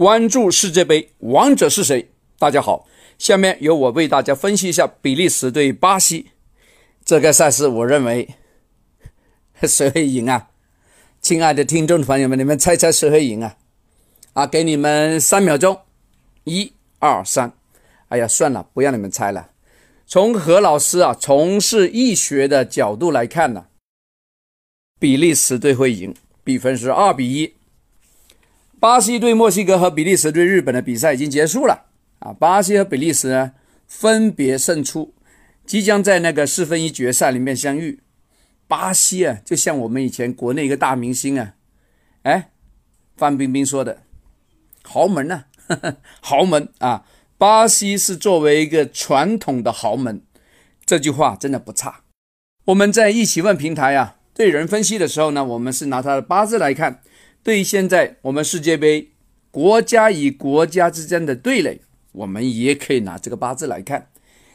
关注世界杯，王者是谁？大家好，下面由我为大家分析一下比利时对巴西这个赛事。我认为 谁会赢啊？亲爱的听众朋友们，你们猜猜谁会赢啊？啊，给你们三秒钟，一、二、三。哎呀，算了，不让你们猜了。从何老师啊从事医学的角度来看呢，比利时队会赢，比分是二比一。巴西对墨西哥和比利时对日本的比赛已经结束了啊！巴西和比利时呢分别胜出，即将在那个四分一决赛里面相遇。巴西啊，就像我们以前国内一个大明星啊，哎，范冰冰说的，豪门呐，豪门啊！巴西是作为一个传统的豪门，这句话真的不差。我们在一起问平台啊，对人分析的时候呢，我们是拿他的八字来看。对于现在我们世界杯国家与国家之间的对垒，我们也可以拿这个八字来看，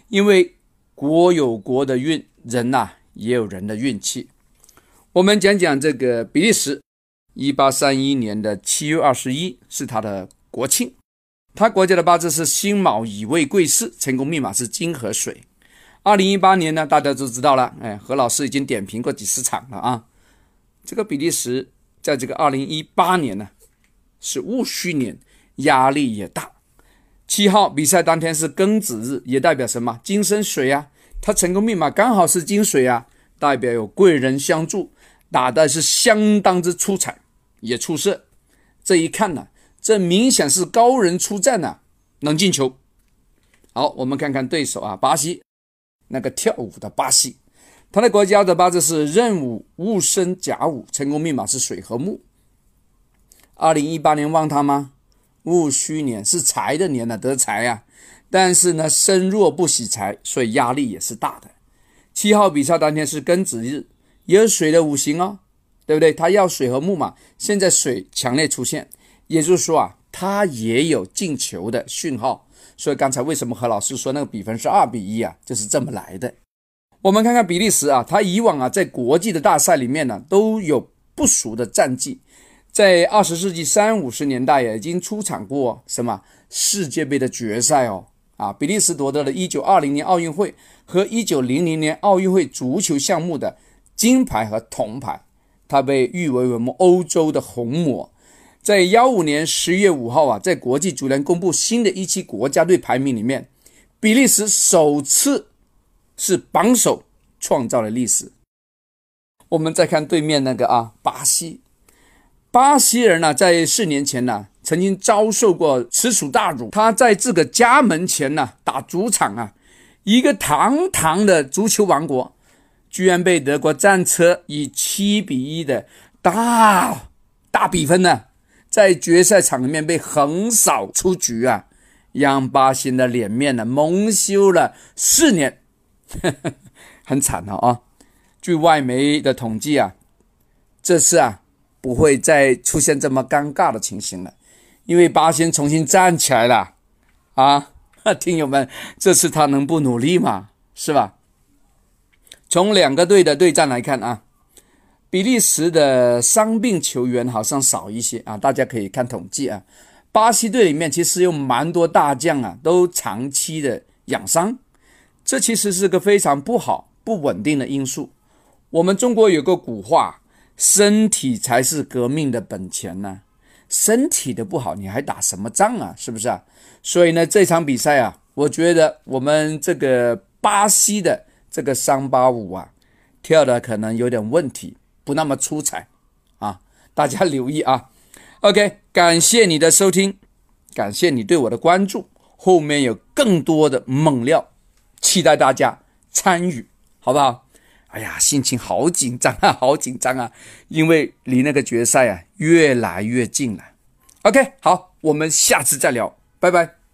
因为国有国的运，人呐也有人的运气。我们讲讲这个比利时，一八三一年的七月二十一是他的国庆，他国家的八字是辛卯乙未贵巳，成功密码是金和水。二零一八年呢，大家都知道了，哎，何老师已经点评过几十场了啊，这个比利时。在这个二零一八年呢，是戊戌年，压力也大。七号比赛当天是庚子日，也代表什么？金生水啊，他成功密码刚好是金水啊，代表有贵人相助，打的是相当之出彩，也出色。这一看呢，这明显是高人出战呢，能进球。好，我们看看对手啊，巴西，那个跳舞的巴西。他的国家的八字是壬午戊申甲午，成功密码是水和木。二零一八年旺他吗？戊戌年是财的年呢，得财呀。但是呢，身弱不喜财，所以压力也是大的。七号比赛当天是庚子日，也有水的五行哦，对不对？他要水和木嘛，现在水强烈出现，也就是说啊，他也有进球的讯号。所以刚才为什么何老师说那个比分是二比一啊？就是这么来的。我们看看比利时啊，他以往啊在国际的大赛里面呢都有不俗的战绩，在二十世纪三五十年代也已经出场过什么世界杯的决赛哦啊，比利时夺得了一九二零年奥运会和一九零零年奥运会足球项目的金牌和铜牌，他被誉为我们欧洲的红魔。在幺五年十月五号啊，在国际足联公布新的一期国家队排名里面，比利时首次。是榜首创造了历史。我们再看对面那个啊，巴西，巴西人呢，在四年前呢，曾经遭受过耻辱大辱。他在自个家门前呢打主场啊，一个堂堂的足球王国，居然被德国战车以七比一的大大比分呢，在决赛场里面被横扫出局啊，让巴西的脸面呢蒙羞了四年。很惨了啊！据外媒的统计啊，这次啊不会再出现这么尴尬的情形了，因为巴西重新站起来了啊！听友们，这次他能不努力吗？是吧？从两个队的对战来看啊，比利时的伤病球员好像少一些啊，大家可以看统计啊。巴西队里面其实有蛮多大将啊，都长期的养伤。这其实是个非常不好、不稳定的因素。我们中国有个古话：“身体才是革命的本钱呢。”身体的不好，你还打什么仗啊？是不是啊？所以呢，这场比赛啊，我觉得我们这个巴西的这个桑巴舞啊，跳的可能有点问题，不那么出彩啊。大家留意啊。OK，感谢你的收听，感谢你对我的关注，后面有更多的猛料。期待大家参与，好不好？哎呀，心情好紧张啊，好紧张啊！因为离那个决赛啊越来越近了。OK，好，我们下次再聊，拜拜。